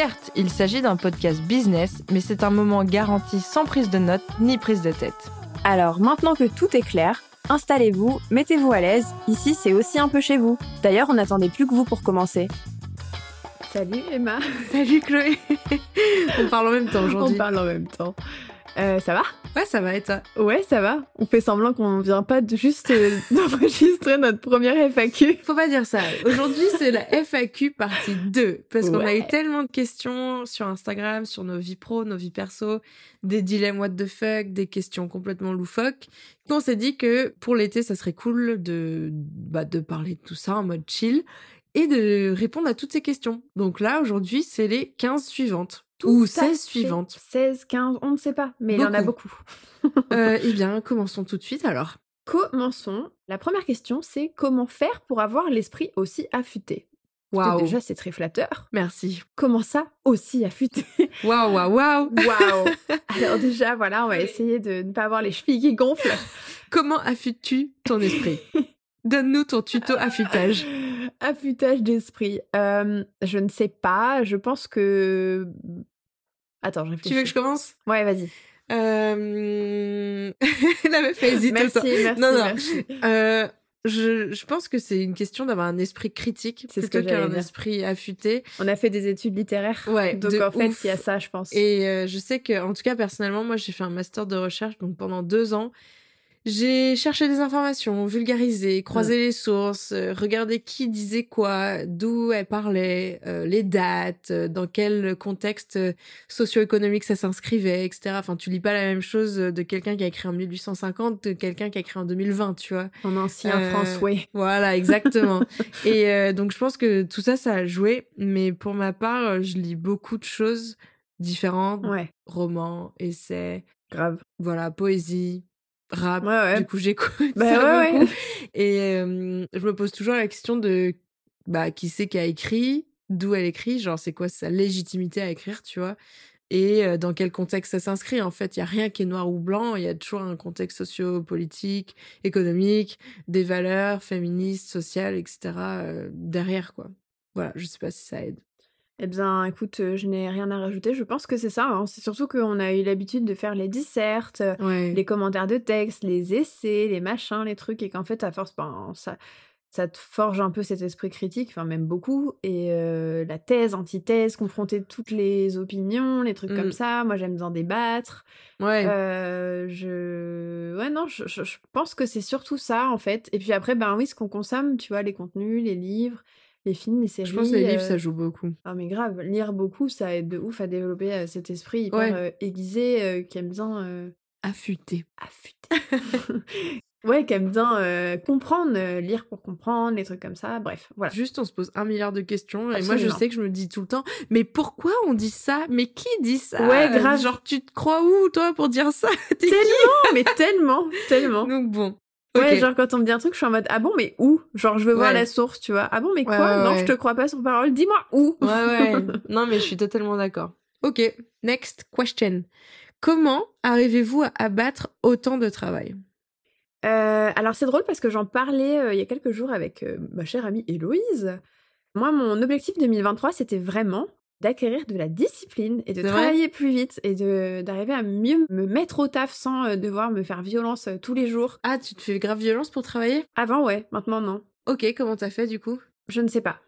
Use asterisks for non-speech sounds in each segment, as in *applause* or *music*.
Certes, il s'agit d'un podcast business, mais c'est un moment garanti sans prise de notes ni prise de tête. Alors maintenant que tout est clair, installez-vous, mettez-vous à l'aise, ici c'est aussi un peu chez vous. D'ailleurs, on n'attendait plus que vous pour commencer. Salut Emma. Salut Chloé. *laughs* on parle en même temps aujourd'hui. On parle en même temps. Euh, ça va? Ouais, ça va et toi? Ouais, ça va. On fait semblant qu'on vient pas de juste euh, *laughs* d'enregistrer notre première FAQ. Faut pas dire ça. Aujourd'hui, c'est la FAQ partie 2 parce qu'on a eu tellement de questions sur Instagram, sur nos vies pro, nos vies perso, des dilemmes what the fuck, des questions complètement loufoques. On s'est dit que pour l'été, ça serait cool de bah, de parler de tout ça en mode chill et de répondre à toutes ces questions. Donc là, aujourd'hui, c'est les 15 suivantes. Ou 16 suivantes. 16, 15, on ne sait pas, mais il y en a beaucoup. *laughs* euh, *laughs* eh bien, commençons tout de suite alors. Commençons. La première question, c'est comment faire pour avoir l'esprit aussi affûté? Waouh. Déjà, c'est très flatteur. Merci. Comment ça, aussi affûté? Waouh, waouh, waouh. *laughs* Waouh. Alors déjà, voilà, on va essayer de ne pas avoir les chevilles qui gonflent. Comment affûtes-tu ton esprit? Donne-nous ton tuto affûtage. Affûtage d'esprit. Euh, je ne sais pas. Je pense que. Attends, je réfléchis. Tu veux que je commence? Ouais, vas-y. Euh... *laughs* La meuf hésite. Merci, merci, non, non. merci. Euh, je, je pense que c'est une question d'avoir un esprit critique plutôt qu'un esprit affûté. On a fait des études littéraires. Ouais, Donc en fait, ouf. il y a ça, je pense. Et euh, je sais que, en tout cas, personnellement, moi, j'ai fait un master de recherche, donc pendant deux ans, j'ai cherché des informations, vulgarisé, croisé les sources, euh, regardé qui disait quoi, d'où elle parlait, euh, les dates, euh, dans quel contexte socio-économique ça s'inscrivait, etc. Enfin, tu lis pas la même chose de quelqu'un qui a écrit en 1850 que quelqu'un qui a écrit en 2020, tu vois. En ancien Euh, François. Voilà, exactement. *laughs* et euh, donc, je pense que tout ça, ça a joué. Mais pour ma part, je lis beaucoup de choses différentes. Ouais, Romans, essais, grave. voilà, poésie, rap. Ouais, ouais. Du coup, j'écoute Bah *laughs* ça ouais, beaucoup. ouais. Et euh, je me pose toujours la question de bah, qui c'est qui a écrit, d'où elle écrit, genre c'est quoi sa légitimité à écrire, tu vois? Et dans quel contexte ça s'inscrit En fait, il y a rien qui est noir ou blanc. Il y a toujours un contexte socio-politique, économique, des valeurs féministes, sociales, etc. euh, derrière, quoi. Voilà, je sais pas si ça aide. Eh bien, écoute, euh, je n'ai rien à rajouter. Je pense que c'est ça. hein. C'est surtout qu'on a eu l'habitude de faire les dissertes, euh, Ouais. les commentaires de texte, les essais, les machins, les trucs, et qu'en fait, à force, ben, ça, ça te forge un peu cet esprit critique, enfin même beaucoup, et euh, la thèse, antithèse, confronter toutes les opinions, les trucs Mm. comme ça. Moi, j'aime bien débattre. Ouais. Euh, je... Ouais, non, je, je- je pense que c'est surtout ça, en fait. Et puis après, ben oui, ce qu'on consomme, tu vois, les contenus, les livres, les films, les séries. je pense que les livres, euh, ça joue beaucoup. ah mais grave, lire beaucoup, ça aide de ouf à développer euh, cet esprit hyper Ouais. euh, aiguisé qui aime bien Affûté. affûter. *laughs* ouais, qui aime bien euh, comprendre, euh, lire pour comprendre, les trucs comme ça. Bref, voilà. Juste, on se pose un milliard de questions. Et moi, je sais que je me dis tout le temps, mais pourquoi on dit ça? Mais qui dit ça? Ouais, grave. Genre, tu te crois où, toi, pour dire ça? *laughs* Tellement, mais tellement, tellement. *laughs* Donc bon. Ouais, genre quand on me dit un truc, je suis en mode ah bon, mais où? Genre je veux voir Ouais. la source, tu vois. Ah bon, mais quoi? Ouais, ouais, Non, ouais. je te crois pas sur parole. Dis-moi où Ouais, ouais. *laughs* non, mais je suis totalement d'accord. Ok, next question. Comment arrivez-vous à abattre autant de travail? Euh, alors c'est drôle parce que j'en parlais euh, il y a quelques jours avec euh, ma chère amie Héloïse. Moi, mon objectif 2023, c'était vraiment d'acquérir de la discipline et de travailler plus vite et de d'arriver à mieux me mettre au taf sans euh, devoir me faire violence euh, tous les jours. Ah, tu te fais grave violence pour travailler? Avant, ouais, maintenant non. Ok, comment t'as fait du coup? Je ne sais pas.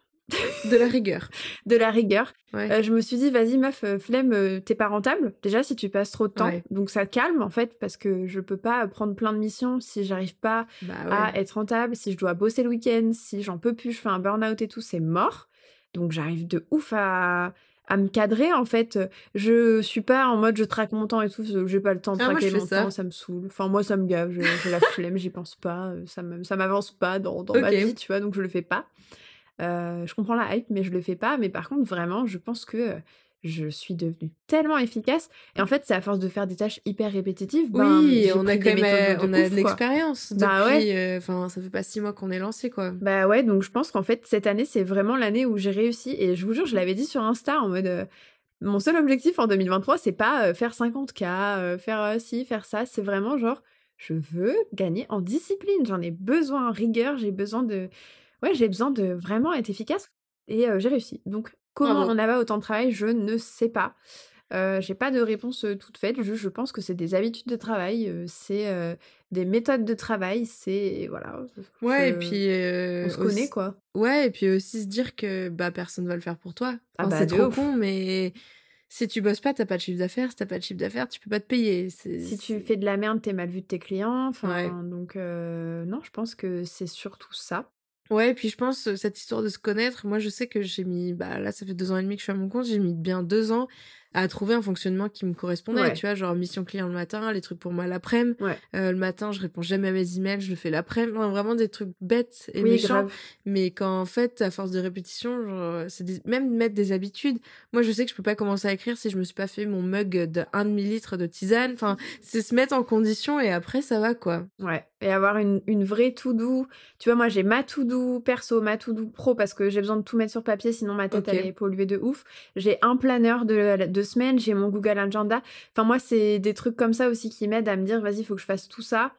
De la rigueur. *laughs* de la rigueur. Ouais. Euh, je me suis dit, vas-y meuf, euh, flemme, euh, t'es pas rentable. Déjà, si tu passes trop de temps. Ouais. Donc ça calme en fait, parce que je peux pas prendre plein de missions si j'arrive pas bah à être rentable, si je dois bosser le week-end, si j'en peux plus, je fais un burn-out et tout, c'est mort. Donc j'arrive de ouf à, à me cadrer en fait. Je suis pas en mode je traque mon temps et tout, j'ai pas le temps de Ah, traquer mon ça. temps, ça me saoule. Enfin moi ça me gave, j'ai la *laughs* flemme, j'y pense pas, euh, ça m'avance pas dans, dans ma vie, tu vois, donc je le fais pas. Euh, je comprends la hype, mais je le fais pas. Mais par contre, vraiment, je pense que euh, je suis devenue tellement efficace. Et en fait, c'est à force de faire des tâches hyper répétitives. ben, Oui, on a quand même méthodes on a de l'expérience Bah depuis euh, enfin ça fait pas six mois qu'on est lancé quoi. Bah ouais, donc je pense qu'en fait, cette année, c'est vraiment l'année où j'ai réussi. Et je vous jure, je l'avais dit sur Insta en mode. euh, mon seul objectif en 2023, c'est pas euh, faire 50K, euh, faire euh, ci, faire ça. C'est vraiment genre, je veux gagner en discipline. J'en ai besoin en rigueur, j'ai besoin de. Ouais, j'ai besoin de vraiment être efficace. Et euh, j'ai réussi. Donc, comment Bravo. on avait autant de travail, je ne sais pas. Euh, j'ai pas de réponse euh, toute faite. Je, je pense que c'est des habitudes de travail, euh, c'est euh, des méthodes de travail, c'est. Voilà. Ouais, et puis On se connaît, aussi- quoi. Ouais, et puis aussi se dire que bah personne va le faire pour toi. Ah Enfin, bah, c'est trop ouf. con mais si tu bosses pas, t'as pas de chiffre d'affaires, si t'as pas de chiffre d'affaires, tu peux pas te payer. Si tu fais de la merde, t'es mal vu de tes clients. Enfin, Ouais. donc non, je pense que c'est surtout ça. Ouais, et puis je pense euh, cette histoire de se connaître, moi je sais que j'ai mis, bah là ça fait deux ans et demi que je suis à mon compte, j'ai mis bien deux ans à trouver un fonctionnement qui me correspondait, Ouais. tu vois, genre mission client le matin, les trucs pour moi l'après-midi, Ouais. Euh, le matin je réponds jamais à mes emails, je le fais l'après-midi, Enfin, vraiment des trucs bêtes et oui, méchants, grave. mais quand en fait à force de répétition, c'est des- même mettre des habitudes, moi je sais que je peux pas commencer à écrire si je me suis pas fait mon mug de 1 demi-litre de tisane, enfin c'est se mettre en condition et après ça va quoi. Ouais. Et avoir une, une vraie to-do. Tu vois, moi, j'ai ma to-do perso, ma to-do pro, parce que j'ai besoin de tout mettre sur papier, sinon ma tête, Ok. elle est polluée de ouf. J'ai un planeur de, de semaine, j'ai mon Google Agenda. Enfin, moi, c'est des trucs comme ça aussi qui m'aident à me dire, vas-y, il faut que je fasse tout ça.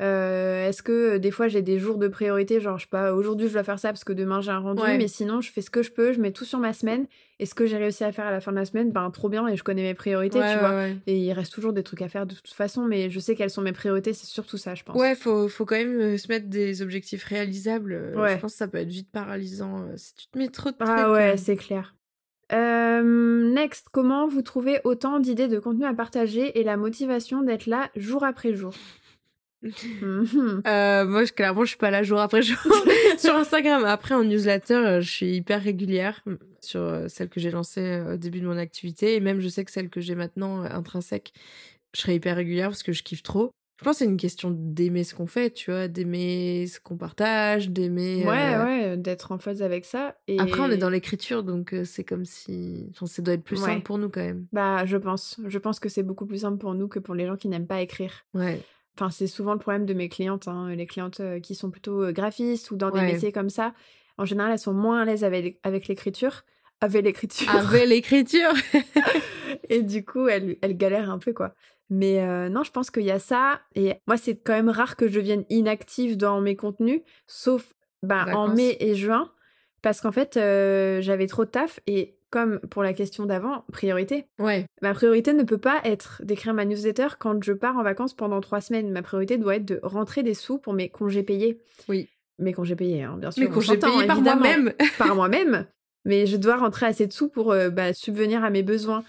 Euh, Est-ce que euh, des fois j'ai des jours de priorité, genre je sais pas, aujourd'hui je dois faire ça parce que demain j'ai un rendu, Ouais. mais sinon je fais ce que je peux, je mets tout sur ma semaine, et ce que j'ai réussi à faire à la fin de la semaine, ben trop bien, et je connais mes priorités, Ouais, tu ouais, vois. Et il reste toujours des trucs à faire de toute façon, mais je sais quelles sont mes priorités, c'est surtout ça, je pense. Ouais, faut, faut quand même euh, se mettre des objectifs réalisables. Ouais. Je pense que ça peut être vite paralysant si tu te mets trop de trucs. Ah ouais, c'est clair. Euh, next, comment vous trouvez autant d'idées de contenu à partager et la motivation d'être là jour après jour *laughs* Mhm. Euh, moi, je, clairement, je suis pas là jour après jour *laughs* sur Instagram. Après, en newsletter, euh, je suis hyper régulière sur celle que j'ai lancée au début de mon activité. Et même, je sais que celle que j'ai maintenant, intrinsèque, je serai hyper régulière parce que je kiffe trop. Je pense que c'est une question d'aimer ce qu'on fait, tu vois, d'aimer ce qu'on partage, d'aimer... Ouais, euh, ouais, d'être en phase avec ça. Et... Après, on est dans l'écriture, donc euh, c'est comme si... Enfin, ça doit être plus Ouais. simple pour nous quand même. Bah, je pense. Je pense que c'est beaucoup plus simple pour nous que pour les gens qui n'aiment pas écrire. Ouais. Enfin, c'est souvent le problème de mes clientes, hein, les clientes euh, qui sont plutôt graphistes ou dans des métiers comme ça. En général, elles sont moins à l'aise avec, avec l'écriture. Avec l'écriture. Avec l'écriture *laughs* Et du coup, elle, elle galère un peu, quoi. Mais euh, non, je pense qu'il y a ça. Et moi, c'est quand même rare que je devienne inactive dans mes contenus, sauf bah, en mai et juin. Parce qu'en fait, euh, j'avais trop de taf. Et comme pour la question d'avant, priorité. Ouais. Ma priorité ne peut pas être d'écrire ma newsletter quand je pars en vacances pendant trois semaines. Ma priorité doit être de rentrer des sous pour mes congés payés. Oui. Mes congés payés, hein, bien sûr. Mais on quand j'ai s'entend, payé par moi-même. par moi-même, mais je dois rentrer assez de sous pour euh, bah, subvenir à mes besoins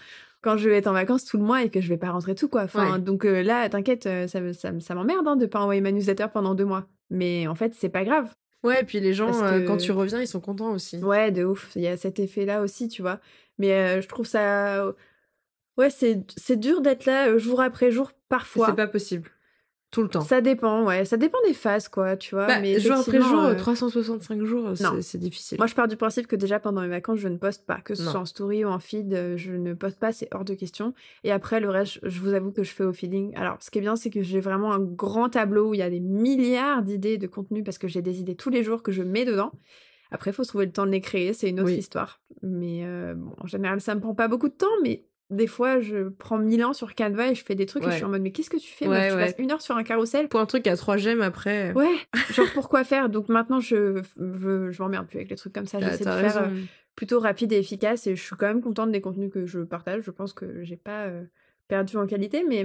quand je vais être en vacances tout le mois et que je vais pas rentrer tout quoi. Enfin, Ouais. donc euh, là, t'inquiète, euh, ça, ça, me- ça m'emmerde hein, de pas envoyer ma newsletter pendant deux mois. Mais en fait, c'est pas grave. Ouais, et puis les gens, euh, que- quand tu reviens, ils sont contents aussi. Ouais, de ouf. Il y a cet effet-là aussi, tu vois. Mais euh, je trouve ça. Ouais, c'est dur d'être là jour après jour, parfois. C'est pas possible. Tout le temps. Ça dépend, ouais. Ça dépend des phases, quoi, tu vois. Bah, mais jour après jour, euh, 365 jours, c'est- difficile. Moi, je pars du principe que déjà pendant mes vacances, je ne poste pas. Que ce Non. soit en story ou en feed, euh, je ne poste pas, c'est hors de question. Et après, le reste, je- je vous avoue que je fais au feeling. Alors, ce qui est bien, c'est que j'ai vraiment un grand tableau où il y a des milliards d'idées de contenu parce que j'ai des idées tous les jours que je mets dedans. Après, il faut se trouver le temps de les créer, c'est une autre Oui. histoire. Mais euh, bon, en général, ça me prend pas beaucoup de temps, mais des fois, je prends mille ans sur Canva et je fais des trucs et je suis en mode, mais qu'est-ce que tu fais Ouais, meuf Tu passes une heure sur un carrousel? Pour un truc à 3 gemmes après. Ouais, genre pourquoi faire? Donc maintenant, je, je, je m'emmerde plus avec les trucs comme ça. J'essaie de faire euh, plutôt rapide et efficace et je suis quand même contente des contenus que je partage. Je pense que j'ai pas euh, perdu en qualité, mais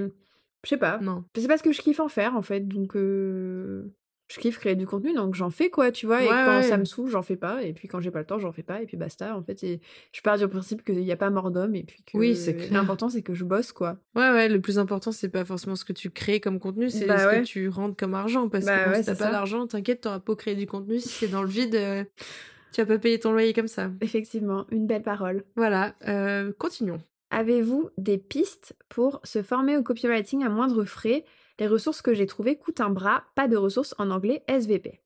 je sais pas. Non. Je sais pas ce que je kiffe en faire en fait, donc euh, je kiffe créer du contenu, donc j'en fais quoi, tu vois. Et quand ouais. ça me saoule, j'en fais pas. Et puis quand j'ai pas le temps, j'en fais pas. Et puis basta. En fait, et je pars du principe qu'il n'y a pas mort d'homme. Et puis que Oui, l'important, c'est que je bosse, quoi. Ouais, ouais, le plus important, c'est pas forcément ce que tu crées comme contenu, c'est Bah ce ouais. que tu rentres comme argent. Parce Bah que bon, ouais, si t'as pas d'argent, t'inquiète, t'auras pas créer du contenu. Si c'est dans le vide, euh, tu vas pas payer ton loyer comme ça. Effectivement, une belle parole. Voilà, euh, continuons. Avez-vous des pistes pour se former au copywriting à moindre frais? Les ressources que j'ai trouvées coûtent un bras, pas de ressources en anglais SVP.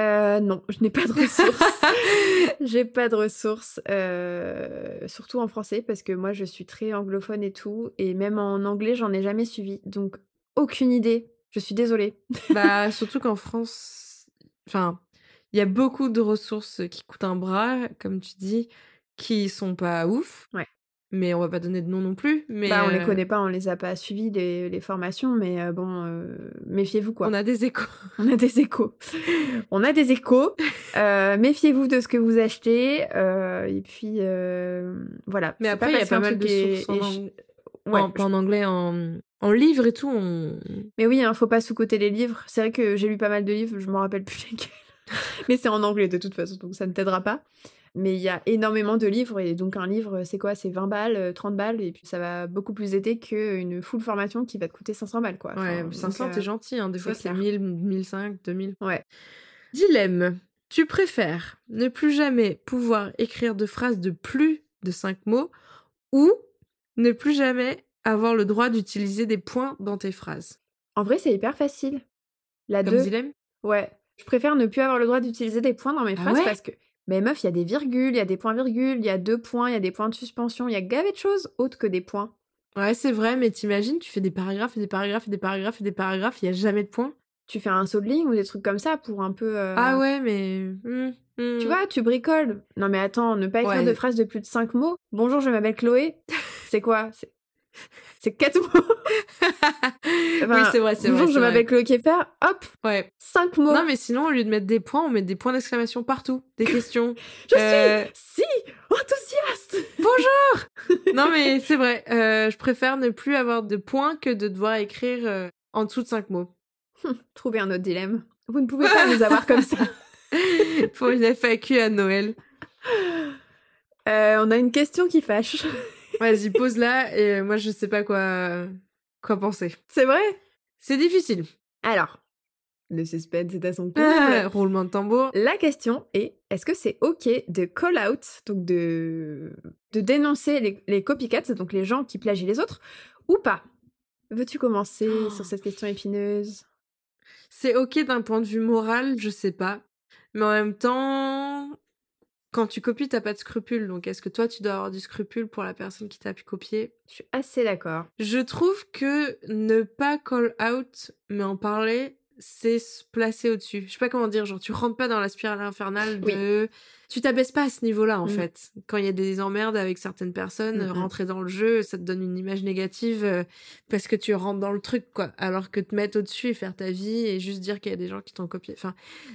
Euh, non, je n'ai pas de ressources. *laughs* j'ai pas de ressources, euh, surtout en français, parce que moi je suis très anglophone et tout, et même en anglais j'en ai jamais suivi, donc aucune idée. Je suis désolée. *laughs* bah, surtout qu'en France, enfin, il y a beaucoup de ressources qui coûtent un bras, comme tu dis, qui sont pas ouf. Ouais. Mais on va pas donner de nom non plus. Mais bah, on les euh, connaît pas, on les a pas suivis les, les formations, mais euh, bon, euh, méfiez-vous quoi. On a des échos. *laughs* On a des échos. On a des échos. *laughs* Euh, Méfiez-vous de ce que vous achetez. et puis, voilà. Mais après, il y a pas mal de sources en, ang- Ouais, en- anglais, en, en livre et tout. On... Mais oui, hein, faut pas sous-coter les livres. C'est vrai que j'ai lu pas mal de livres, je me rappelle plus *laughs* lesquels. Mais c'est en anglais de toute façon, donc ça ne t'aidera pas. Mais il y a énormément de livres, et donc un livre, c'est quoi? C'est 20 balles, euh, 30 balles, et puis ça va beaucoup plus aider qu'une full formation qui va te coûter 500 balles, quoi. Ouais, Enfin, 500, donc, t'es euh, gentil. Hein. Des fois, c'est clair. 1000, 1005, 2000. Ouais. Dilemme. Tu préfères ne plus jamais pouvoir écrire de phrases de plus de 5 mots ou ne plus jamais avoir le droit d'utiliser des points dans tes phrases? En vrai, c'est hyper facile. La Comme 2, dilemme? Ouais. Je préfère ne plus avoir le droit d'utiliser des points dans mes Ah phrases ouais? parce que. Mais meuf, il y a des virgules, il y a des points-virgules, il y a deux points, il y a des points de suspension, il y a gavé de choses autres que des points. Ouais, c'est vrai, mais t'imagines, tu fais des paragraphes et des paragraphes et des paragraphes et des paragraphes, il y a jamais de points. Tu fais un saut de ligne ou des trucs comme ça pour un peu. euh, Ah ouais, mais... hmm, hmm. Tu vois, tu bricoles. Non mais attends, ne pas écrire Ouais. de phrases de plus de 5 mots. Bonjour, je m'appelle Chloé. C'est quoi? *laughs* C'est- 4 mots. *laughs* oui, c'est vrai, c'est vrai. Bonjour, je m'appelle Chloé Keffer. Hop, Ouais. 5 mots. Non, mais sinon, au lieu de mettre des points, on met des points d'exclamation partout. Des questions. *laughs* Je Euh, suis si enthousiaste. non, mais c'est vrai. euh, je préfère ne plus avoir de points que de devoir écrire euh, en dessous de cinq mots. Trouvez un autre dilemme. Vous ne pouvez pas nous avoir comme ça. Pour une FAQ à Noël. Euh, on a une question qui fâche. Vas-y, pose-la et moi, je sais pas quoi, quoi penser. C'est vrai? C'est difficile. Alors, le suspense est à son comble. Ah, roulement de tambour. La question est est-ce que c'est ok de call out, donc de, de dénoncer les, les copycats, donc les gens qui plagient les autres, ou pas? Veux-tu commencer Oh. sur cette question épineuse? C'est ok d'un point de vue moral, je sais pas. Mais en même temps, quand tu copies, t'as pas de scrupule. Donc, est-ce que toi, tu dois avoir du scrupule pour la personne qui t'a pu copier? Je suis assez d'accord. Je trouve que ne pas call out, mais en parler, c'est se placer au-dessus. Je sais pas comment dire, genre tu rentres pas dans la spirale infernale de... Tu t'abaisses pas à ce niveau-là, en Mm. fait. Quand il y a des emmerdes avec certaines personnes, Mm, mm. rentrer dans le jeu, ça te donne une image négative euh, parce que tu rentres dans le truc, quoi. Alors que te mettre au-dessus et faire ta vie et juste dire qu'il y a des gens qui t'ont copié. Enfin,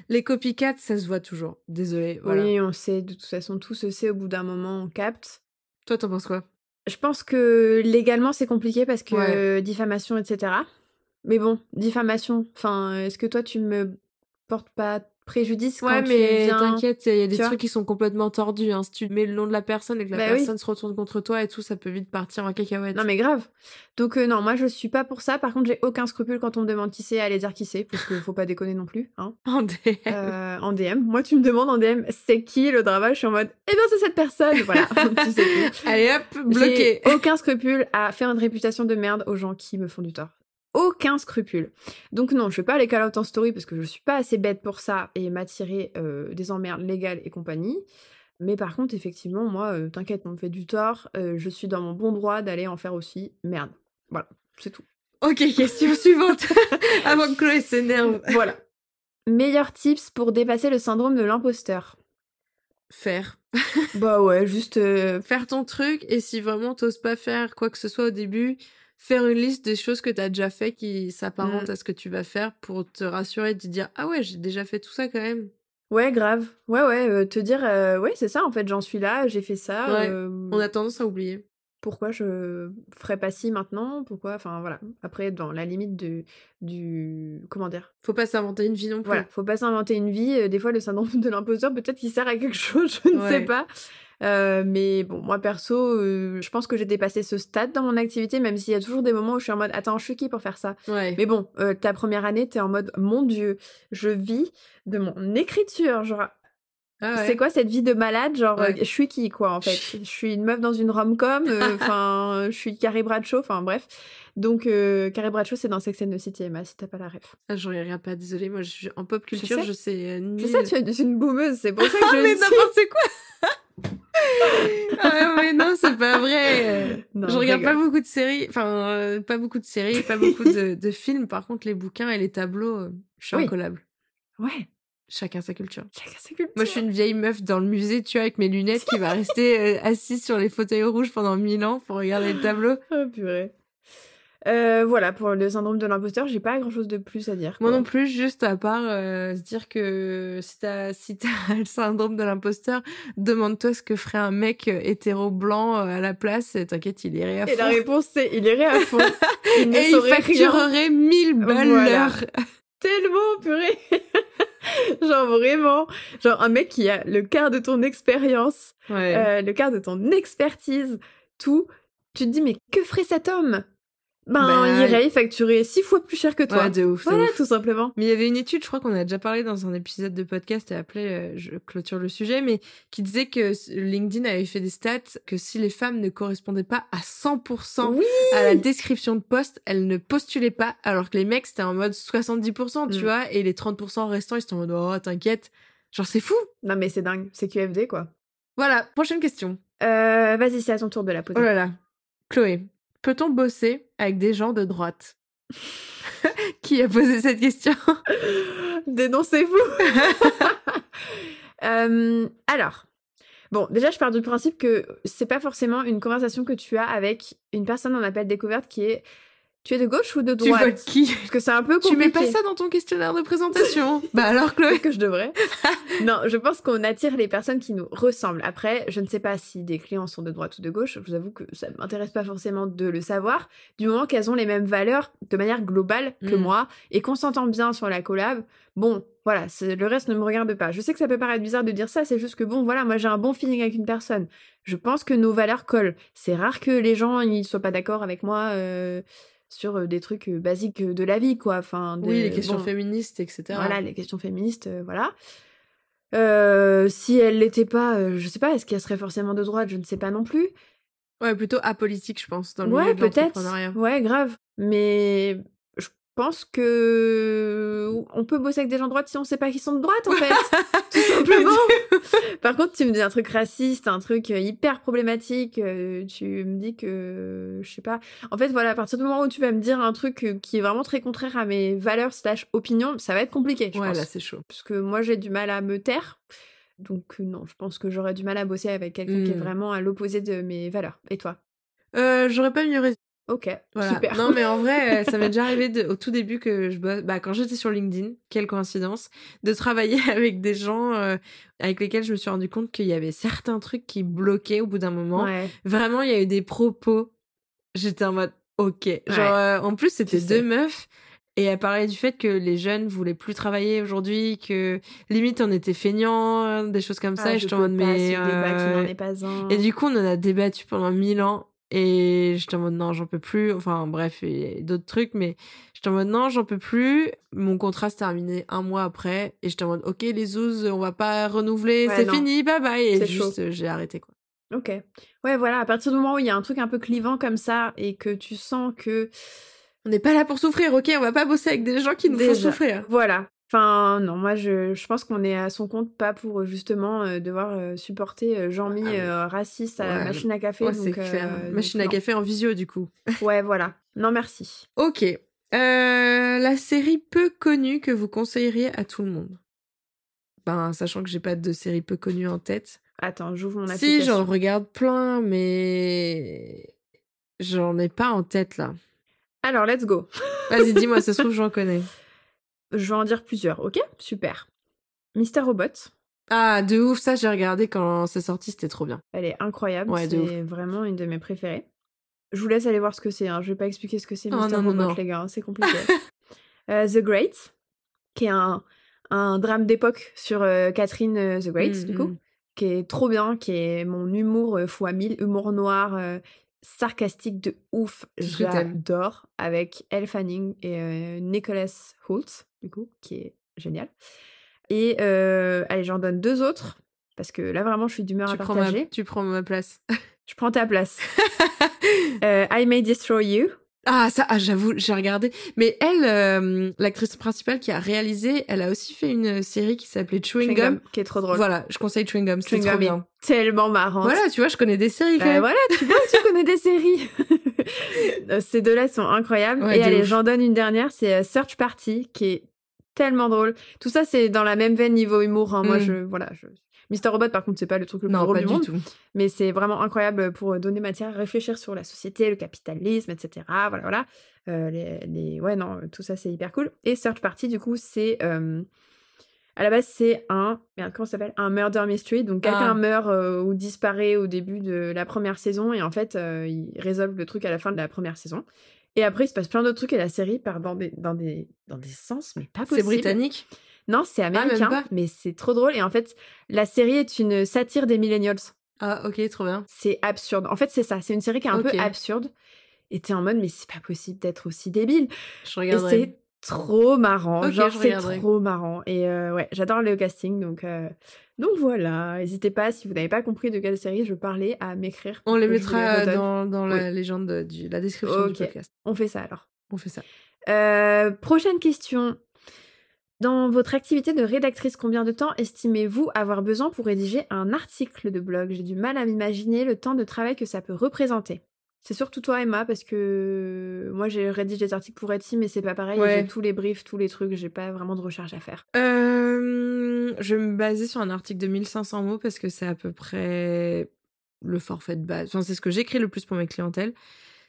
les copycats, ça se voit toujours. Désolée, voilà. Oui, on sait, de toute façon, tout se sait au bout d'un moment, on capte. Toi, t'en penses quoi? Je pense que légalement, c'est compliqué parce que Ouais. diffamation, etc. Mais bon, diffamation, enfin, est-ce que toi, tu me portes pas préjudice Ouais, quand tu mais viens t'inquiète, il y a des trucs qui sont complètement tordus. Hein. Si tu mets le nom de la personne et que la Bah oui. personne se retourne contre toi et tout, ça peut vite partir en cacahuète. Non mais grave. Donc euh, non, moi je suis pas pour ça. Par contre, j'ai aucun scrupule quand on me demande qui c'est, aller dire qui c'est, parce qu'il faut pas déconner non plus. Hein. *laughs* En DM. Euh, en DM. Moi, tu me demandes en DM, c'est qui le drama? Je suis en mode, eh bien c'est cette personne. Voilà, *laughs* tu sais. Allez hop, bloqué. Aucun scrupule à faire une réputation de merde aux gens qui me font du tort. Aucun scrupule. Donc non, je vais pas aller call out en story parce que je suis pas assez bête pour ça et m'attirer euh, des emmerdes légales et compagnie. Mais par contre, effectivement, moi, euh, t'inquiète, on me fait du tort. euh, je suis dans mon bon droit d'aller en faire aussi. Merde. Voilà, c'est tout. Ok, *laughs* question suivante. *laughs* Avant que Chloé s'énerve. Voilà. Meilleurs tips pour dépasser le syndrome de l'imposteur. Faire. Bah ouais, juste. euh, Faire ton truc et si vraiment t'oses pas faire quoi que ce soit au début, faire une liste des choses que t'as déjà fait qui s'apparentent Mm. à ce que tu vas faire pour te rassurer et te dire ah ouais, j'ai déjà fait tout ça quand même. Ouais, grave. Ouais, ouais, euh, te dire, euh, ouais, c'est ça, en fait, j'en suis là, j'ai fait ça. Ouais, euh, On a tendance à oublier. pourquoi je ferais pas ci maintenant? Pourquoi? Enfin voilà. Après, dans la limite de, du. Comment dire? Faut pas s'inventer une vie non plus. Voilà, faut pas s'inventer une vie. Euh, Des fois, le syndrome de l'imposteur, peut-être qu'il sert à quelque *laughs* chose, je ne sais pas. Euh, mais bon, moi perso, euh, je pense que j'ai dépassé ce stade dans mon activité, même s'il y a toujours des moments où je suis en mode Attends, je suis qui pour faire ça? Ouais. Mais bon, euh, ta première année, t'es en mode Mon Dieu, je vis de mon écriture. Genre, Ah ouais. c'est quoi cette vie de malade? Genre, Ouais. je suis qui, quoi, en fait? Je suis une meuf dans une rom-com, *laughs* enfin, je suis Carrie Bradshaw, enfin, bref. Donc, euh, Carrie Bradshaw, c'est dans Sex and the City, Emma, si t'as pas la ref. Ah, je regarde pas, désolée. Moi, je suis en pop culture, je sais. Je sais, tu es une boumeuse, c'est pour *laughs* ça que je mais n'importe quoi Ah, mais non, c'est pas vrai Non, Je regarde pas beaucoup de séries, enfin, euh, pas beaucoup de séries, pas beaucoup de, de films. Par contre, les bouquins et les tableaux, euh, je suis Oui. incollable. Ouais, Chacun sa culture. chacun sa culture. Moi, je suis une vieille meuf dans le musée, tu vois, avec mes lunettes, qui va rester euh, assise sur les fauteuils rouges pendant mille ans pour regarder le tableau. *laughs* Oh, purée. Euh, voilà, pour le syndrome de l'imposteur, j'ai pas grand chose de plus à dire. Moi non plus, juste à part euh, se dire que si t'as si t'as *laughs* le syndrome de l'imposteur, demande-toi ce que ferait un mec euh, hétéro blanc euh, à la place. et T'inquiète, il irait à fond. Et la réponse, c'est il irait à fond. *laughs* Il ne Et il saurait rien. facturerait 1000 balles Voilà. l'heure. Tellement, purée. *laughs* Genre vraiment, genre un mec qui a le quart de ton expérience, Ouais. euh, le quart de ton expertise, tout. Tu te dis, mais que ferait cet homme? Ben, Bah, il irait facturer six fois plus cher que toi. Ouais, de ouf, voilà, ouf. tout simplement. Mais il y avait une étude, je crois qu'on a déjà parlé dans un épisode de podcast et appelé euh, Je clôture le sujet, mais qui disait que LinkedIn avait fait des stats que si les femmes ne correspondaient pas à 100% Oui. à la description de poste, elles ne postulaient pas, alors que les mecs c'était en mode 70%, tu Mm. vois, et les 30% restants ils étaient en mode Oh, t'inquiète. Genre, c'est fou. Non, mais c'est dingue. C'est QFD, quoi. Voilà, prochaine question. Euh, Vas-y, c'est à ton tour de la poser. Oh là là. Chloé, peut-on bosser avec des gens de droite? *laughs* Qui a posé cette question? Dénoncez-vous. *laughs* Euh, alors, bon, déjà, je pars du principe que c'est pas forcément une conversation que tu as avec une personne en appel découverte qui est. Tu es de gauche ou de Tu droite votes qui Parce que c'est un peu Tu compliqué. mets pas ça dans ton questionnaire de présentation *laughs* Bah alors Chloé que je devrais. *laughs* non, je pense qu'on attire les personnes qui nous ressemblent. Après, je ne sais pas si des clients sont de droite ou de gauche. Je vous avoue que ça ne m'intéresse pas forcément de le savoir. Du moment qu'elles ont les mêmes valeurs de manière globale que Mm. moi et qu'on s'entend bien sur la collab, bon, voilà, le reste ne me regarde pas. Je sais que ça peut paraître bizarre de dire ça, c'est juste que bon, voilà, moi j'ai un bon feeling avec une personne. Je pense que nos valeurs collent. C'est rare que les gens ils soient pas d'accord avec moi. euh, sur euh, des trucs euh, basiques de la vie, quoi. Enfin, Oui, les questions bon, féministes, etc. voilà, les questions féministes, euh, voilà. Euh, si elle l'était pas, euh, je sais pas, est-ce qu'elle serait forcément de droite? Je ne sais pas non plus. Ouais, plutôt apolitique, je pense, dans le Ouais, milieu de peut-être. l'entrepreneuriat. Ouais, grave. Mais pense que on peut bosser avec des gens de droite si on sait pas qu'ils sont de droite, en *laughs* fait. Tout simplement. *laughs* Par contre, tu me dis un truc raciste, un truc euh, hyper problématique, euh, tu me dis que, je sais pas. En fait, voilà, à partir du moment où tu vas me dire un truc euh, qui est vraiment très contraire à mes valeurs slash opinions, ça va être compliqué, je Ouais, pense. là, c'est chaud. parce que moi j'ai du mal à me taire. Donc non, je pense que j'aurais du mal à bosser avec quelqu'un qui est Mm. vraiment à l'opposé de mes valeurs. Et toi? Euh, J'aurais pas mieux. Ok, Voilà. super. Non, mais en vrai, euh, ça m'est déjà *laughs* arrivé de- au tout début que je bosse, bah, quand j'étais sur LinkedIn, quelle coïncidence, de travailler *laughs* avec des gens euh, avec lesquels je me suis rendu compte qu'il y avait certains trucs qui bloquaient au bout d'un moment. Ouais. Vraiment, il y a eu des propos. J'étais en mode, ok. Genre, euh, en plus, c'était deux sais. meufs. Et elle parlait du fait que les jeunes voulaient plus travailler aujourd'hui, que limite on était feignants, des choses comme ça. Ah, et je j'étais en mode, mais. ce débat qui n'en est pas un. Et du coup, on en a débattu pendant mille ans. Et j'étais en mode non, j'en peux plus. Enfin, bref, et d'autres trucs, mais j'étais en mode non, j'en peux plus. Mon contrat se terminait un mois après. Et j'étais en mode ok, les zouzes, on va pas renouveler, Ouais, c'est fini, bye bye. Et C'est juste, euh, j'ai arrêté quoi. Ok. Ouais, voilà, à partir du moment où il y a un truc un peu clivant comme ça et que tu sens que. On n'est pas là pour souffrir, ok? On va pas bosser avec des gens qui nous font Déjà. souffrir. Voilà. Enfin, non, moi je, je pense qu'on est à son compte pas pour justement euh, devoir euh, supporter euh, Jean-Mi Ah euh, raciste à la Ouais, machine à café. Ouais, donc, Machine à café en visio, du coup. *laughs* Ouais, voilà. Non, merci. Ok. La série peu connue que vous conseilleriez à tout le monde? Ben, sachant que j'ai pas de série peu connue en tête. Attends, j'ouvre mon Si, application. j'en regarde plein, mais j'en ai pas en tête là. Alors, let's go. Vas-y, dis-moi, ça se trouve, *laughs* j'en connais. Je vais en dire plusieurs, ok? Super. Mister Robot, Ah, de ouf, ça j'ai regardé quand c'est sorti, c'était trop bien. elle est incroyable. Ouais, c'est vraiment une de mes préférées. Je vous laisse aller voir ce que c'est. Hein. Je vais pas expliquer ce que c'est, Oh, Mr. non, non, Robot, non. les gars. hein, C'est compliqué. *laughs* Euh, the Great, qui est un, un drame d'époque sur euh, Catherine euh, the Great, Mm, du coup, mm. qui est trop bien, qui est mon humour fois 1000, humour noir, sarcastique de ouf. J'adore. Avec Elle Fanning et euh, Nicholas Hoult, du coup, qui est génial. Et euh, allez, j'en donne deux autres. Parce que là, vraiment, je suis d'humeur à ma, partager. tu prends ma place. Je prends ta place. *laughs* Euh, I May Destroy You. Ah, ça, ah, j'avoue, j'ai regardé. Mais elle, euh, l'actrice principale qui a réalisé, elle a aussi fait une série qui s'appelait Chewing, Chewing Gum. Qui est trop drôle. Voilà, je conseille Chewing Gum, c'est trop bien. tellement marrant. Voilà, tu vois, je connais des séries quand Bah même. voilà, tu vois, tu connais des séries. *laughs* Ces deux-là sont incroyables. Ouais, Et allez, j'en donne une dernière, c'est euh, Search Party, qui est tellement drôle. Tout ça, c'est dans la même veine niveau humour. hein. Moi, Mm. je, voilà, je... Mister Robot, par contre, c'est pas le truc le plus Non, drôle pas du monde, tout. mais c'est vraiment incroyable pour donner matière à réfléchir sur la société, le capitalisme, etc. Voilà, voilà. Euh, les, les- Ouais, non, tout ça, c'est hyper cool. Et Search Party, du coup, c'est... euh, À la base, c'est un... Merde, comment ça s'appelle? Un murder mystery. Donc, quelqu'un Ah. meurt euh, ou disparaît au début de la première saison et en fait, euh, ils résolvent le truc à la fin de la première saison. Et après, il se passe plein d'autres trucs et la série part dans des, dans des, dans des sens, mais pas possible. C'est britannique? Non, c'est même américain, mais c'est trop drôle. Et en fait, la série est une satire des millennials. Ah, ok, trop bien. C'est absurde. En fait, c'est ça. C'est une série qui est un peu absurde. Et t'es en mode, mais c'est pas possible d'être aussi débile. Je Et regarderai. c'est trop marrant. Ok, Genre, c'est trop marrant. Et euh, ouais, j'adore le casting. Donc, euh, donc voilà. N'hésitez pas, si vous n'avez pas compris de quelle série je parlais, à m'écrire. On les mettra redonne. dans, dans la légende de du, la description du podcast. On fait ça alors. On fait ça. Euh, prochaine question. Dans votre activité de rédactrice, combien de temps estimez-vous avoir besoin pour rédiger un article de blog? J'ai du mal à m'imaginer le temps de travail que ça peut représenter. C'est surtout toi, Emma, parce que moi j'ai rédigé des articles pour Etsy, mais c'est pas pareil. Ouais. J'ai tous les briefs, tous les trucs, j'ai pas vraiment de recherche à faire. Euh, je vais me baser sur un article de 1500 mots parce que c'est à peu près le forfait de base. Enfin, c'est ce que j'écris le plus pour mes clientèles.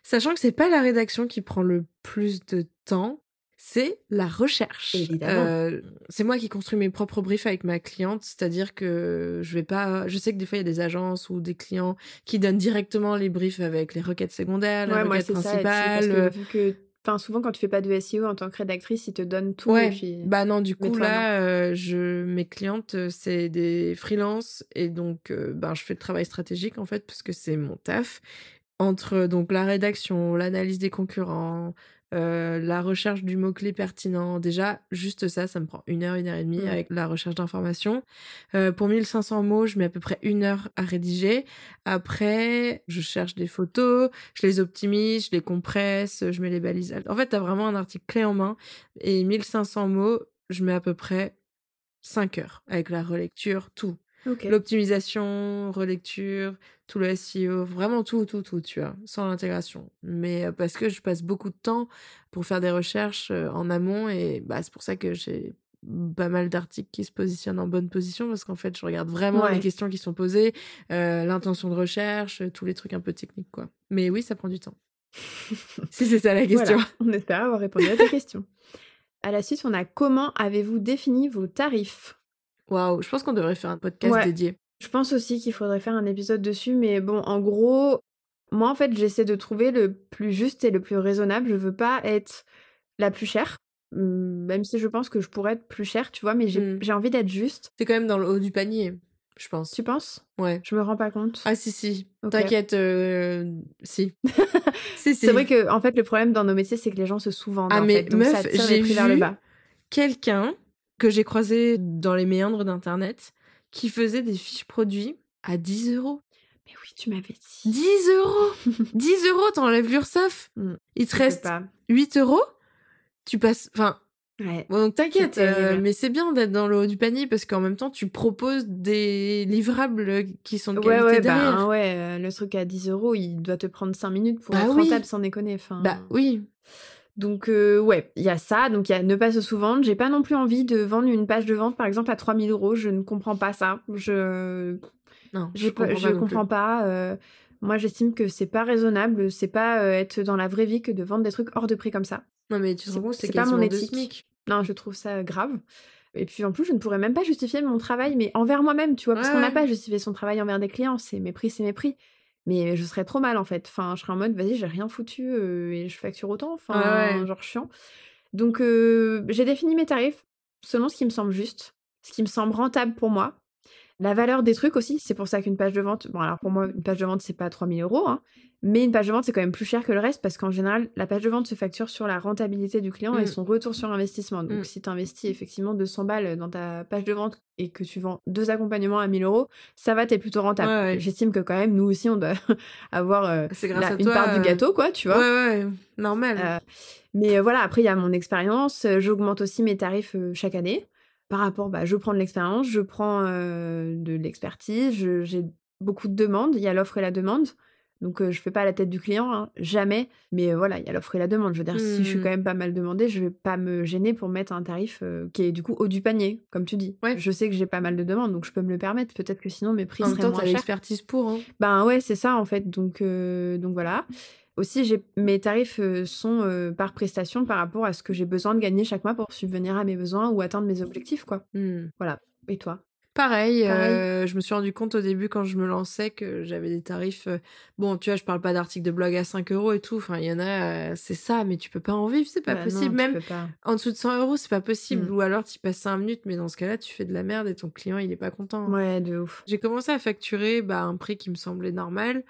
Sachant que c'est pas la rédaction qui prend le plus de temps, c'est la recherche. Évidemment. Euh, c'est moi qui construis mes propres briefs avec ma cliente, c'est-à-dire que je vais pas. Je sais que des fois il y a des agences ou des clients qui donnent directement les briefs avec les requêtes secondaires, les ouais, requêtes c'est ça, principales. parce que vu que, enfin, souvent quand tu fais pas de SEO en tant que rédactrice, ils te donnent tout. Ouais, et puis... bah non, du coup là, euh, je mes clientes euh, c'est des freelances et donc euh, ben je fais le travail stratégique en fait parce que c'est mon taf entre donc la rédaction, l'analyse des concurrents, euh, la recherche du mot clé pertinent. Déjà juste ça, ça me prend une heure, une heure et demie avec la recherche d'informations. Euh, pour 1500 mots, je mets à peu près une heure à rédiger. Après, je cherche des photos, je les optimise, je les compresse, je mets les balises. En fait, t'as vraiment un article clé en main et 1500 mots, je mets à peu près 5 heures avec la relecture, tout. L'optimisation, relecture, tout le SEO, vraiment tout, tout, tout, tu vois, sans l'intégration. Mais euh, parce que je passe beaucoup de temps pour faire des recherches euh, en amont et bah, c'est pour ça que j'ai pas mal d'articles qui se positionnent en bonne position parce qu'en fait, je regarde vraiment Ouais. les questions qui sont posées, euh, l'intention de recherche, tous les trucs un peu techniques, quoi. Mais oui, ça prend du temps. *laughs* si c'est ça la question. Voilà, on espère avoir répondu à ta question. À la suite, on a comment avez-vous défini vos tarifs? Waouh, je pense qu'on devrait faire un podcast Ouais. dédié. Je pense aussi qu'il faudrait faire un épisode dessus, mais bon, en gros, moi en fait, j'essaie de trouver le plus juste et le plus raisonnable. Je veux pas être la plus chère, hum, même si je pense que je pourrais être plus chère, tu vois, mais j'ai Mm. j'ai envie d'être juste. C'est quand même dans le haut du panier, je pense. Tu penses? Ouais. Je me rends pas compte. Ah si si, t'inquiète, euh, si. *laughs* si si. C'est vrai que en fait, le problème dans nos métiers, c'est que les gens se sous-vendent. Ah, en mais fait, donc meuf, j'ai vu- bas. Quelqu'un que j'ai croisé dans les méandres d'internet qui faisait des fiches produits à 10 euros. Mais oui, tu m'avais dit. 10 euros *laughs* 10 euros, t'enlèves l'URSSAF? Mm. Il te reste pas. 8 euros? Tu passes. Enfin, Ouais. bon, donc t'inquiète, euh, mais c'est bien d'être dans le haut du panier parce qu'en même temps, tu proposes des livrables qui sont de Ouais, qualité ouais, derrière. bah, ouais, euh, le truc à 10 euros, il doit te prendre 5 minutes pour Bah être oui. rentable sans déconner. Enfin, Bah oui. Donc, euh, ouais, il y a ça. Donc, il y a ne pas se sous-vendre. J'ai pas non plus envie de vendre une page de vente, par exemple, à 3000 euros. Je ne comprends pas ça. Je, Non, je comprends pas comprends pas. euh, moi, j'estime que c'est pas raisonnable. C'est pas euh, être dans la vraie vie que de vendre des trucs hors de prix comme ça. Non, mais tu te C'est- rends compte, c'est pas mon éthique. Non, je trouve ça grave. Et puis en plus, je ne pourrais même pas justifier mon travail, mais envers moi-même, tu vois, parce Ouais, qu'on n'a pas justifié son travail envers des clients. C'est mes prix, c'est mes prix. Mais je serais trop mal en fait. Enfin, je serais en mode, vas-y, j'ai rien foutu et je facture autant. Enfin, genre chiant. Donc, j'ai défini mes tarifs selon ce qui me semble juste, ce qui me semble rentable pour moi. La valeur des trucs aussi, c'est pour ça qu'une page de vente, bon alors pour moi une page de vente c'est pas 3000 euros, hein, mais une page de vente c'est quand même plus cher que le reste parce qu'en général la page de vente se facture sur la rentabilité du client et mmh. son retour sur investissement. Donc mmh. si tu investis effectivement 200 balles dans ta page de vente et que tu vends deux accompagnements à 1000 euros, ça va, t'es plutôt rentable. J'estime que quand même nous aussi on doit *laughs* avoir euh, une part du euh, gâteau quoi, tu vois. Ouais ouais, normal. Euh, mais voilà, après il y a mon expérience, j'augmente aussi mes tarifs chaque année par rapport, bah, je prends de l'expérience, je prends de l'expertise, j'ai beaucoup de demandes, il y a l'offre et la demande. Donc je fais pas la tête du client, hein, jamais. Mais voilà, il y a l'offre et la demande. Je veux dire, si je suis quand mmh. même pas mal demandée, je vais pas me gêner pour mettre un tarif qui est du coup haut du panier, comme tu dis. Ouais. Je sais que j'ai pas mal de demandes, donc je peux me le permettre. Peut-être que sinon mes prix en seraient temps, moins chers. l'expertise pour. Hein. Ben ouais, c'est ça en fait. Donc donc voilà. Aussi, mes tarifs sont par prestation par rapport à ce que j'ai besoin de gagner chaque mois pour subvenir à mes besoins ou atteindre mes objectifs, quoi. Mmh. Voilà. Et toi? Pareil, je me suis rendu compte au début quand je me lançais que j'avais des tarifs. bon, tu vois, je parle pas d'articles de blog à 5 euros et tout. Enfin, il y en a, c'est ça, mais tu peux pas en vivre, c'est pas bah possible. Même en dessous de 100 euros, c'est pas possible. Mmh. Ou alors tu passes 5 minutes, mais dans ce cas-là, tu fais de la merde et ton client, il est pas content. Ouais, de ouf. J'ai commencé à facturer bah, un prix qui me semblait normal.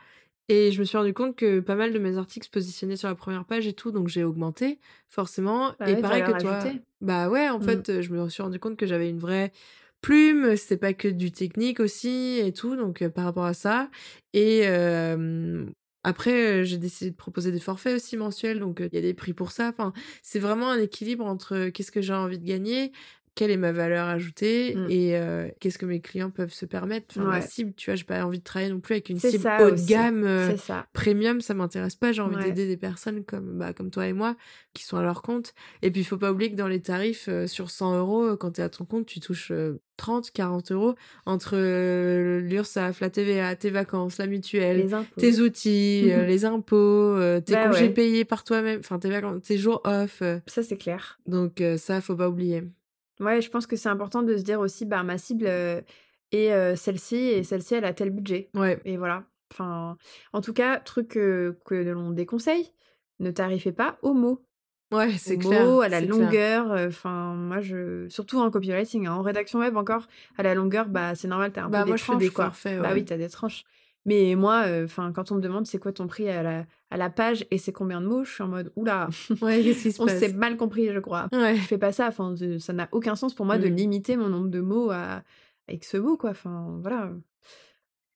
Et je me suis rendu compte que pas mal de mes articles se positionnaient sur la première page et tout, donc j'ai augmenté, forcément. Bah et pareil que toi. Bah ouais, en mmh. fait, je me suis rendu compte que j'avais une vraie plume, c'était pas que du technique aussi et tout, donc par rapport à ça. Et après, j'ai décidé de proposer des forfaits aussi mensuels, donc il y a des prix pour ça. Enfin, c'est vraiment un équilibre entre qu'est-ce que j'ai envie de gagner, quelle est ma valeur ajoutée mmh. et qu'est-ce que mes clients peuvent se permettre. Enfin, cible, tu vois, j'ai pas envie de travailler non plus avec une cible haut de gamme, ça. premium, ça m'intéresse pas. J'ai envie d'aider des personnes comme, bah, comme toi et moi qui sont à leur compte. Et puis, il faut pas oublier que dans les tarifs, sur 100 euros, quand tu es à ton compte, tu touches 30, 40 euros entre l'URSSAF, la TVA, tes vacances, la mutuelle, tes outils, les impôts, tes *laughs* bah congés payés par toi-même, enfin tes vacances, tes jours off. Ça, c'est clair. Donc, ça, faut pas oublier. Ouais, je pense que c'est important de se dire aussi, bah, ma cible est celle-ci et celle-ci, elle a tel budget. Ouais. Et voilà. Enfin, en tout cas, truc que, que l'on déconseille, ne tarifez pas au mot. Ouais, c'est clair. Mot, à la longueur. Enfin, moi, je. Surtout en copywriting, hein, en rédaction web encore, à la longueur, bah, c'est normal, t'as un bah, peu des tranches, des quoi. Bah oui, t'as des tranches. Mais moi, enfin, quand on me demande c'est quoi ton prix à la, à la page et c'est combien de mots, je suis en mode oula, *laughs* ouais, qu'est-ce qui se *laughs* on s'est mal compris, je crois. Ouais. Je fais pas ça. Enfin, ça n'a aucun sens pour moi de mmh. limiter mon nombre de mots à avec ce mot, quoi. Enfin, voilà.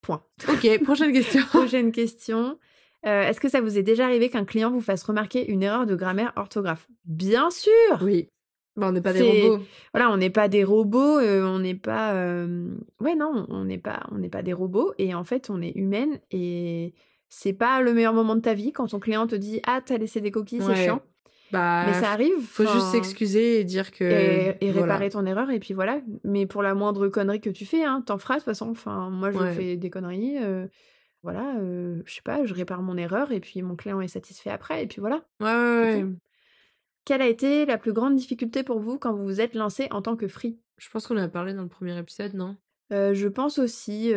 Point. Ok, *laughs* prochaine question. prochaine question. Euh, est-ce que ça vous est déjà arrivé qu'un client vous fasse remarquer une erreur de grammaire orthographe? Bien sûr Oui. Bah, on n'est pas des robots. Voilà, on n'est pas des robots, euh, on n'est pas. Ouais, non, on n'est pas, on n'est pas des robots. Et en fait, on est humaine et c'est pas le meilleur moment de ta vie quand ton client te dit ah t'as laissé des coquilles, c'est chiant. Bah, mais ça arrive. Faut juste s'excuser et dire que. Et, réparer ton erreur, et puis voilà. Mais pour la moindre connerie que tu fais, hein, t'en feras de toute façon. Enfin, moi, je fais des conneries. voilà, je sais pas, je répare mon erreur, et puis mon client est satisfait après, et puis voilà. Ouais, ouais, quelle a été la plus grande difficulté pour vous quand vous vous êtes lancé en tant que free? Je pense qu'on en a parlé dans le premier épisode, non? Je pense aussi.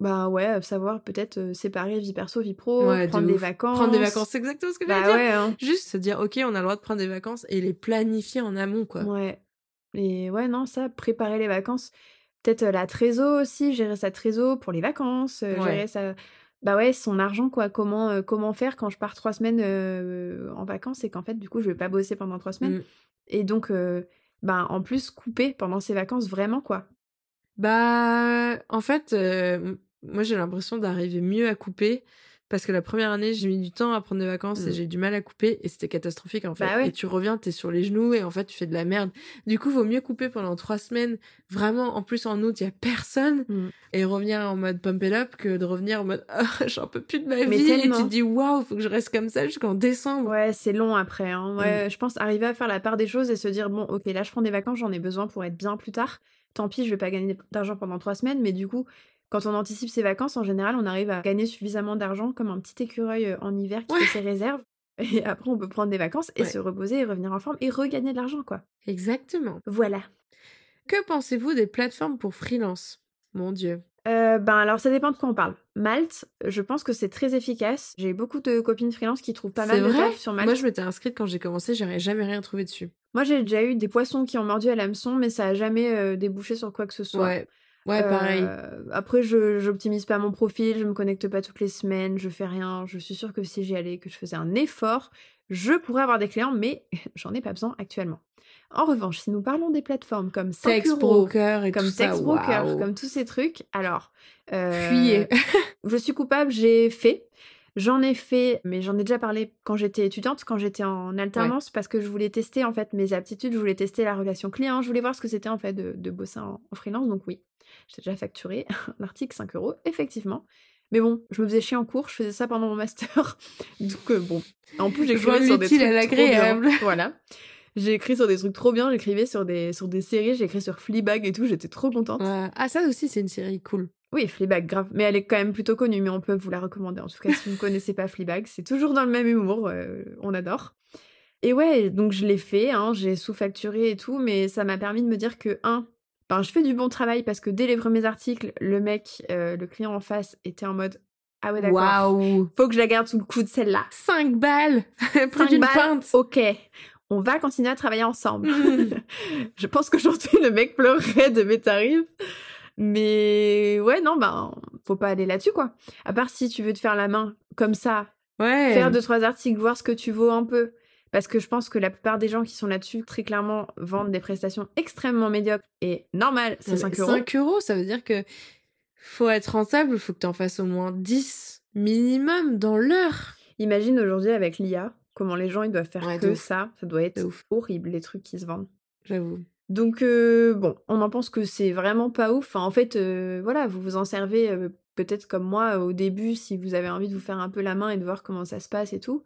Bah ouais, savoir peut-être séparer vie perso, vie pro, prendre des vacances. Prendre des vacances, c'est exactement ce que bah dire. Ouais, hein. Juste se dire, ok, on a le droit de prendre des vacances et les planifier en amont, quoi. Ouais. Et ouais, non, ça, préparer les vacances. Peut-être la trésor aussi, gérer sa trésor pour les vacances, gérer sa bah ouais, son argent, quoi. Comment, euh, comment faire quand je pars trois semaines euh, en vacances et qu'en fait, du coup, je vais pas bosser pendant trois semaines? Mmh. Et donc, euh, bah, en plus, couper pendant ces vacances, vraiment, quoi. Bah, en fait, moi, j'ai l'impression d'arriver mieux à couper parce que la première année, j'ai mis du temps à prendre des vacances et mmh. j'ai du mal à couper et c'était catastrophique en fait. Bah et tu reviens, t'es sur les genoux et en fait, tu fais de la merde. Du coup, vaut mieux couper pendant trois semaines. Vraiment, en plus, en août, il y a personne. Mmh. Et revenir en mode pump it up que de revenir en mode oh, *laughs* j'en peux plus de ma vie. Et tu te dis waouh, faut que je reste comme ça jusqu'en décembre. Ouais, c'est long après. Hein. Ouais, mmh. je pense arriver à faire la part des choses et se dire bon, ok, là, je prends des vacances, j'en ai besoin pour être bien plus tard. Tant pis, je vais pas gagner d'argent pendant trois semaines, mais du coup, quand on anticipe ses vacances, en général, on arrive à gagner suffisamment d'argent comme un petit écureuil euh, en hiver qui fait ses réserves. *laughs* Et après, on peut prendre des vacances et se reposer et revenir en forme et regagner de l'argent, quoi. Exactement. Voilà. Que pensez-vous des plateformes pour freelance? Mon Dieu. Euh, ben alors ça dépend de quoi on parle. Malte, je pense que c'est très efficace. J'ai beaucoup de copines freelance qui trouvent pas mal de taf sur Malte. Moi, je m'étais inscrite quand j'ai commencé, j'aurais jamais rien trouvé dessus. Moi, j'ai déjà eu des poissons qui ont mordu à l'hameçon, mais ça a jamais euh, débouché sur quoi que ce soit. Ouais, ouais, pareil. Euh, après, je j'optimise pas mon profil, je me connecte pas toutes les semaines, je fais rien. Je suis sûre que si j'y allais, que je faisais un effort, je pourrais avoir des clients, mais *laughs* j'en ai pas besoin actuellement. En revanche, si nous parlons des plateformes comme Sex 5 broker et comme tout ça. Sex Broker, waouh. comme tous ces trucs, alors. euh, Fuyez. *laughs* je suis coupable, j'ai fait. J'en ai fait, mais j'en ai déjà parlé quand j'étais étudiante, quand j'étais en alternance, parce que je voulais tester en fait mes aptitudes, je voulais tester la relation client, je voulais voir ce que c'était en fait de, de bosser en, en freelance, donc oui, j'ai déjà facturé *laughs* l'article 5 euros, effectivement. Mais bon, je me faisais chier en cours, je faisais ça pendant mon master, *laughs* donc euh, bon. En plus, j'écrivais sur des trucs à trop bien. l'agréable. *laughs* Voilà. J'ai écrit sur des trucs trop bien, j'écrivais sur des, sur des séries, j'ai écrit sur Fleabag et tout, j'étais trop contente. Ouais. Ah, ça aussi, c'est une série cool. Oui, Fleabag, grave. Mais elle est quand même plutôt connue, mais on peut vous la recommander. En tout cas, si vous ne connaissez pas Fleabag, c'est toujours dans le même humour, euh, on adore. Et ouais, donc je l'ai fait, hein, j'ai sous-facturé et tout, mais ça m'a permis de me dire que, un, ben, je fais du bon travail parce que dès les premiers articles, le mec, euh, le client en face, était en mode Ah ouais, d'accord. Waouh. Faut que je la garde sous le coude, celle-là. 5 balles. *laughs* Près d'une pinte. Ok. On va continuer à travailler ensemble. Mm. *laughs* je pense qu'aujourd'hui, le mec pleurerait de mes tarifs. Mais ouais, non, ben, faut pas aller là-dessus, quoi. À part si tu veux te faire la main comme ça, Ouais. faire deux, trois articles, voir ce que tu vaux un peu. Parce que je pense que la plupart des gens qui sont là-dessus, très clairement, vendent des prestations extrêmement médiocres. Et normal, c'est 5 euros. 5 euros, ça veut dire que faut être rentable, faut que tu en fasses au moins 10 minimum dans l'heure. Imagine aujourd'hui avec l'IA, comment les gens ils doivent faire Ouais, que ça. Ça doit être horrible, les trucs qui se vendent. J'avoue. Donc, euh, bon, on en pense que c'est vraiment pas ouf. Enfin, en fait, euh, voilà, vous vous en servez euh, peut-être comme moi au début si vous avez envie de vous faire un peu la main et de voir comment ça se passe et tout.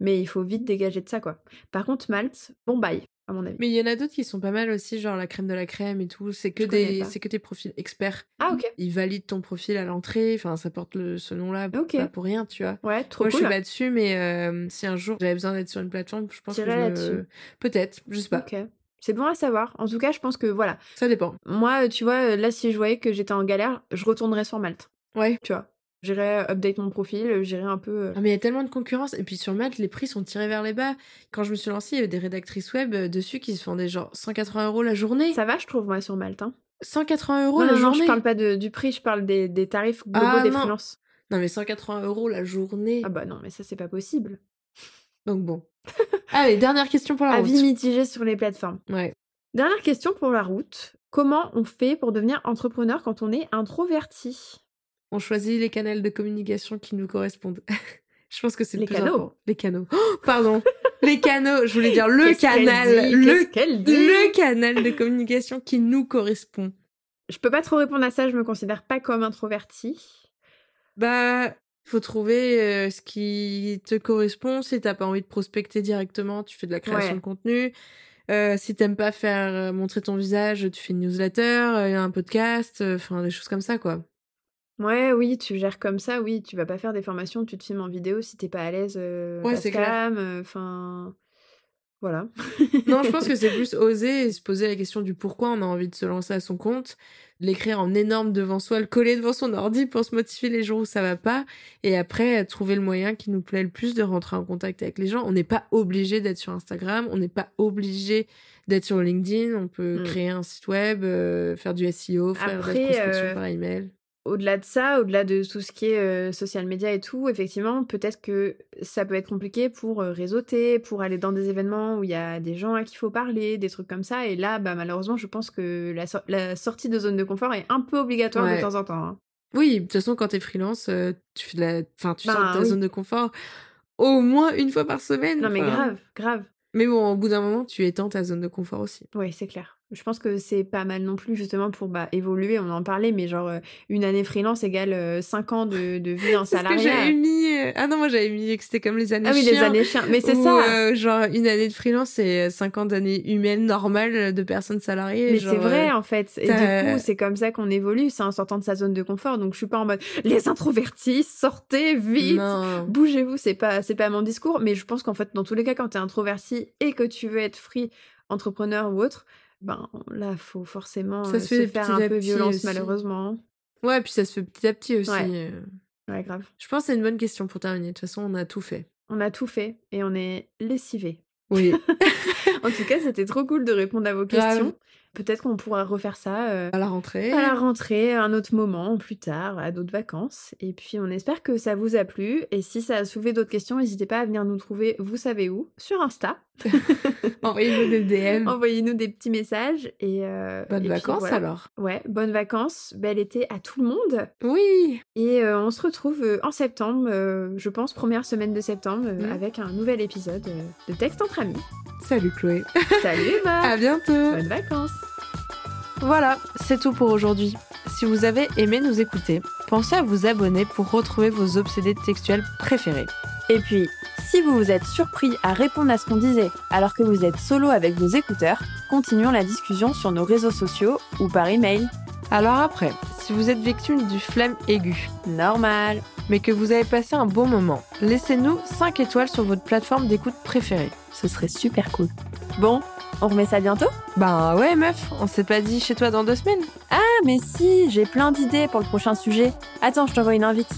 Mais il faut vite dégager de ça, quoi. Par contre, Malte, bon bail, à mon avis. Mais il y en a d'autres qui sont pas mal aussi, genre la crème de la crème et tout. C'est que Je des, c'est que des profils experts. Ah, ok. Ils valident ton profil à l'entrée. Enfin, ça porte le, ce nom-là Ok. pas pour rien, tu vois. Ouais, trop Moi, je cool. suis pas dessus, mais euh, si un jour j'avais besoin d'être sur une plateforme, je pense que je me- là-dessus. Peut-être, je sais pas. Ok. C'est bon à savoir. En tout cas, je pense que voilà. Ça dépend. Moi, euh, tu vois, euh, là, si je voyais que j'étais en galère, je retournerais sur Malte. Ouais. Tu vois. J'irais update mon profil, euh, j'irais un peu. euh, Ah, mais il y a tellement de concurrence. Et puis sur Malte, les prix sont tirés vers les bas. Quand je me suis lancée, il y avait des rédactrices web euh, dessus qui se vendaient genre 180 euros la journée. Ça va, je trouve, moi, sur Malte. Hein. 180 euros non, la non, non, journée. je parle pas de, du prix, je parle des, des tarifs globaux Ah, des non. freelances. Non, mais 180 euros la journée. Ah bah non, mais ça, c'est pas possible. Donc bon. *laughs* Allez, dernière question pour la Avis route. mitigé sur les plateformes. Ouais. Dernière question pour la route. Comment on fait pour devenir entrepreneur quand on est introverti? On choisit les canaux de communication qui nous correspondent. *laughs* je pense que c'est le Les plus canaux. important. Les canaux. Oh, pardon. *laughs* les canaux. Je voulais dire le canal. dit? Le, dit? le canal de communication qui nous correspond. Je peux pas trop répondre à ça, je me considère pas comme introverti. Bah, faut trouver euh, ce qui te correspond. Si t'as pas envie de prospecter directement, tu fais de la création Ouais. de contenu. Euh, si t'aimes pas faire euh, montrer ton visage, tu fais une newsletter, euh, un podcast, enfin des choses comme ça quoi. Ouais, oui, tu gères comme ça, oui, tu vas pas faire des formations, tu te filmes en vidéo si t'es pas à l'aise, euh, Ouais, c'est enfin... voilà. *laughs* Non, je pense que *laughs* c'est plus oser et se poser la question du pourquoi on a envie de se lancer à son compte, l'écrire en énorme devant soi, le coller devant son ordi pour se motiver les jours où ça va pas, et après trouver le moyen qui nous plaît le plus de rentrer en contact avec les gens. On n'est pas obligé d'être sur Instagram, on n'est pas obligé d'être sur LinkedIn, on peut Mm. créer un site web, euh, faire du SEO, faire de la Après, prospection euh, par email. Au-delà de ça, au-delà de tout ce qui est euh, social media et tout, effectivement, peut-être que ça peut être compliqué pour euh, réseauter, pour aller dans des événements où il y a des gens à qui il faut parler, des trucs comme ça. Et là, bah, malheureusement, je pense que la, so- la sortie de zone de confort est un peu obligatoire Ouais. de temps en temps. hein. Oui, de toute façon, quand t'es freelance, euh, tu fais de la, enfin, tu Ben, sors de ta oui. zone de confort au moins une fois par semaine. Non, mais enfin. grave, grave. Mais bon, au bout d'un moment, tu étends ta zone de confort aussi. Oui, c'est clair. Je pense que c'est pas mal non plus, justement, pour bah, évoluer. On en parlait, mais genre, euh, une année freelance égale 5 ans de, de vie en *laughs* salariat. j'avais mis. euh, Ah non, moi j'avais mis que c'était comme les années Ah oui, chiens. les années chiens. Mais c'est ça. euh, genre, une année de freelance, c'est 50 années humaines normales de personnes salariées. Mais c'est vrai euh, en fait. Et du coup, c'est comme ça qu'on évolue, c'est en sortant de sa zone de confort. Donc je suis pas en mode les introvertis, sortez vite. Bougez-vous, c'est pas c'est pas mon discours, mais je pense qu'en fait dans tous les cas quand t'es introverti et que tu veux être free entrepreneur ou autre, ben là faut forcément Ça se se, fait faire un peu violence aussi. malheureusement. Ouais, puis ça se fait petit à petit aussi. Ouais. Ouais, grave. Je pense que c'est une bonne question pour terminer. De toute façon, on a tout fait. On a tout fait et on est lessivés. Oui. *laughs* En tout cas, c'était trop cool de répondre à vos Grave. Peut-être qu'on pourra refaire ça euh, à la rentrée. à la rentrée, à un autre moment, plus tard, à d'autres vacances. Et puis, on espère que ça vous a plu. Et si ça a soulevé d'autres questions, n'hésitez pas à venir nous trouver, vous savez où, sur Insta. *laughs* Envoyez-nous des DM. Envoyez-nous des petits messages. Et, euh, Bonnes et puis vacances voilà. alors. Ouais, bonnes vacances, bel été à tout le monde. Oui. Et euh, on se retrouve en septembre, je pense, première semaine de septembre, Mhm. avec un nouvel épisode de Texte entre amis. Salut Chloé. Salut Eva *laughs* À bientôt. Bonnes vacances Voilà, c'est tout pour aujourd'hui. Si vous avez aimé nous écouter, pensez à vous abonner pour retrouver vos obsédés textuels préférés. Et puis, si vous vous êtes surpris à répondre à ce qu'on disait alors que vous êtes solo avec vos écouteurs, continuons la discussion sur nos réseaux sociaux ou par email. Alors après, si vous êtes victime du flemme aigu, Normal mais que vous avez passé un bon moment, laissez-nous 5 étoiles sur votre plateforme d'écoute préférée. Ce serait super cool. Bon, on remet ça bientôt? Bah ouais meuf, on s'est pas dit chez toi dans deux semaines Ah mais si, j'ai plein d'idées pour le prochain sujet. Attends, je t'envoie une invite.